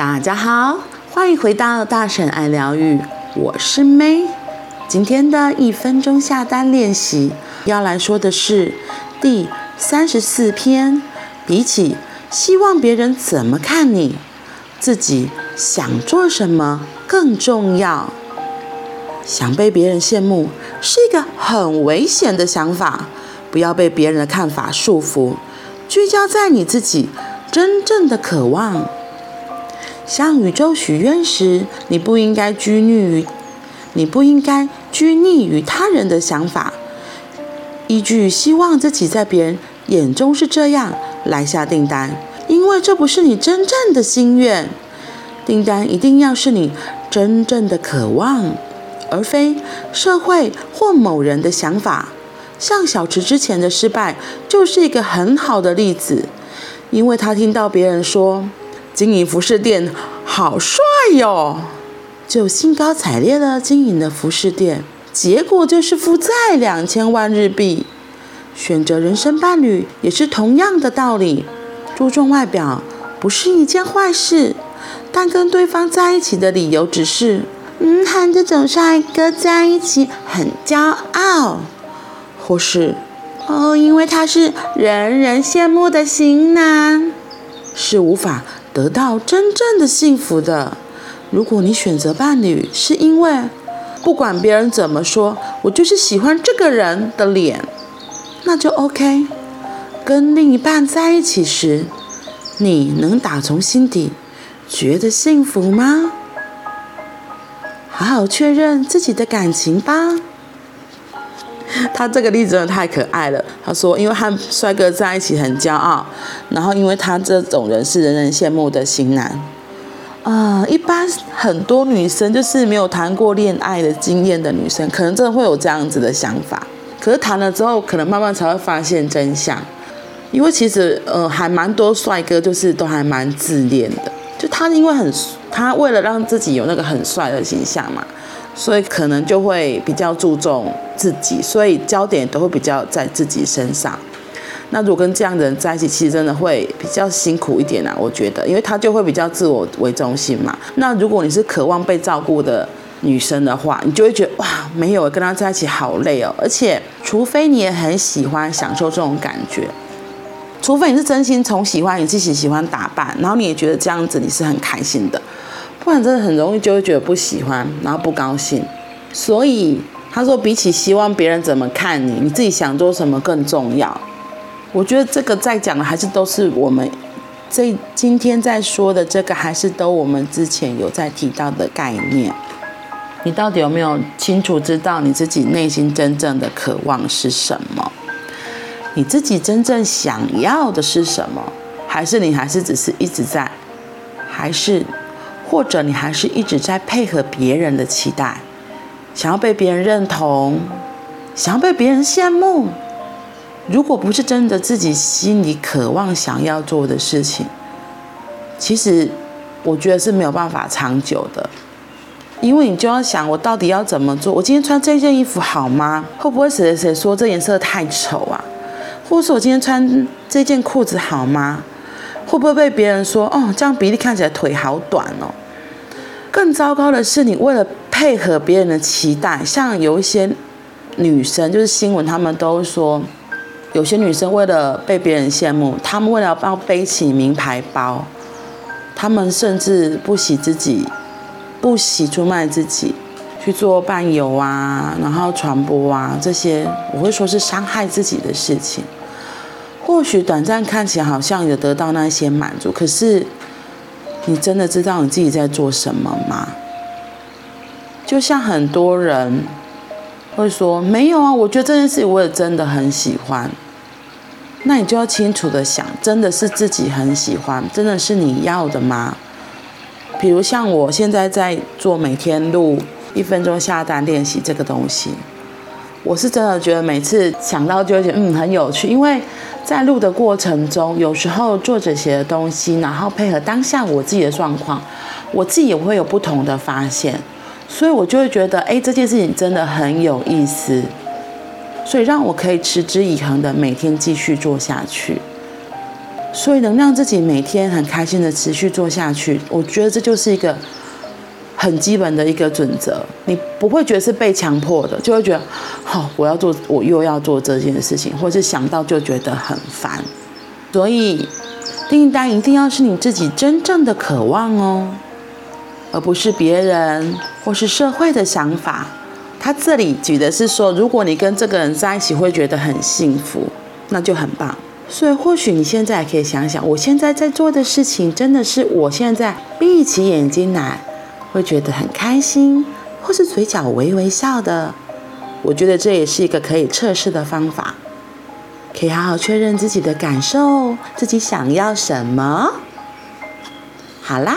大家好，欢迎回到大婶爱疗愈，我是 May。今天的一分钟下单练习要来说的是第三十四篇。比起希望别人怎么看你，自己想做什么更重要。想被别人羡慕是一个很危险的想法，不要被别人的看法束缚，聚焦在你自己真正的渴望。向宇宙许愿时，你不应该拘泥于，你不应该拘泥于他人的想法，依据希望自己在别人眼中是这样来下订单，因为这不是你真正的心愿。订单一定要是你真正的渴望，而非社会或某人的想法。像小池之前的失败就是一个很好的例子，因为他听到别人说。经营服饰店好帅哟，就兴高采烈的经营了服饰店，结果就是负债两千万日币。选择人生伴侣也是同样的道理，注重外表不是一件坏事，但跟对方在一起的理由只是，嗯，和这种帅哥在一起很骄傲，或是，哦，因为他是人人羡慕的型男，是无法。得到真正的幸福的。如果你选择伴侣是因为不管别人怎么说，我就是喜欢这个人的脸，那就 OK。跟另一半在一起时，你能打从心底觉得幸福吗？好好确认自己的感情吧。他这个例子真的太可爱了。他说，因为和帅哥在一起很骄傲，然后因为他这种人是人人羡慕的型男。啊、呃，一般很多女生就是没有谈过恋爱的经验的女生，可能真的会有这样子的想法。可是谈了之后，可能慢慢才会发现真相。因为其实，呃，还蛮多帅哥就是都还蛮自恋的。就他因为很，他为了让自己有那个很帅的形象嘛。所以可能就会比较注重自己，所以焦点都会比较在自己身上。那如果跟这样的人在一起，其实真的会比较辛苦一点啊，我觉得，因为他就会比较自我为中心嘛。那如果你是渴望被照顾的女生的话，你就会觉得哇，没有跟他在一起好累哦。而且，除非你也很喜欢享受这种感觉，除非你是真心从喜欢你自己喜欢打扮，然后你也觉得这样子你是很开心的。不然真的很容易就会觉得不喜欢，然后不高兴。所以他说，比起希望别人怎么看你，你自己想做什么更重要。我觉得这个在讲的还是都是我们这今天在说的这个，还是都我们之前有在提到的概念。你到底有没有清楚知道你自己内心真正的渴望是什么？你自己真正想要的是什么？还是你还是只是一直在，还是？或者你还是一直在配合别人的期待，想要被别人认同，想要被别人羡慕。如果不是真的自己心里渴望想要做的事情，其实我觉得是没有办法长久的。因为你就要想，我到底要怎么做？我今天穿这件衣服好吗？会不会谁谁谁说这颜色太丑啊？或者是我今天穿这件裤子好吗？会不会被别人说哦，这样比例看起来腿好短哦？更糟糕的是，你为了配合别人的期待，像有一些女生，就是新闻，他们都说，有些女生为了被别人羡慕，她们为了要背起名牌包，她们甚至不惜自己，不惜出卖自己去做伴游啊，然后传播啊，这些我会说是伤害自己的事情。或许短暂看起来好像有得到那些满足，可是你真的知道你自己在做什么吗？就像很多人会说，没有啊，我觉得这件事我也真的很喜欢。那你就要清楚的想，真的是自己很喜欢，真的是你要的吗？比如像我现在在做每天录一分钟下单练习这个东西。我是真的觉得每次想到就会觉得嗯，很有趣，因为在录的过程中，有时候作者写的东西，然后配合当下我自己的状况，我自己也会有不同的发现，所以我就会觉得哎，这件事情真的很有意思，所以让我可以持之以恒的每天继续做下去。所以能让自己每天很开心的持续做下去，我觉得这就是一个很基本的一个准则。你不会觉得是被强迫的，就会觉得，好、我要做，我又要做这件事情，或是想到就觉得很烦。所以订单一定要是你自己真正的渴望哦，而不是别人或是社会的想法。他这里举的是说，如果你跟这个人在一起会觉得很幸福，那就很棒。所以或许你现在可以想想，我现在在做的事情，真的是我现在闭起眼睛来会觉得很开心，或是嘴角微微笑的。我觉得这也是一个可以测试的方法，可以好好确认自己的感受，自己想要什么。好啦，